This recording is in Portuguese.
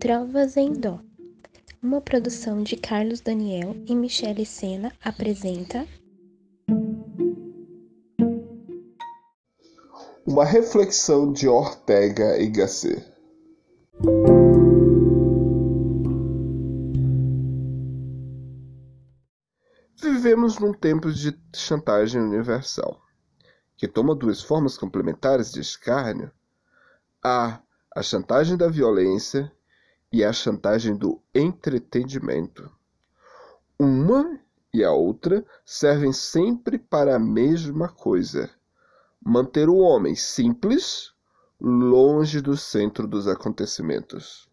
Trovas em Dó. Uma produção de Carlos Daniel e Michele Sena apresenta Uma reflexão de Ortega y Gasset. Vivemos num tempo de chantagem universal, que toma duas formas complementares de escárnio. Há a chantagem da violência e a chantagem do entretenimento. Uma e a outra servem sempre para a mesma coisa: manter o homem simples longe do centro dos acontecimentos.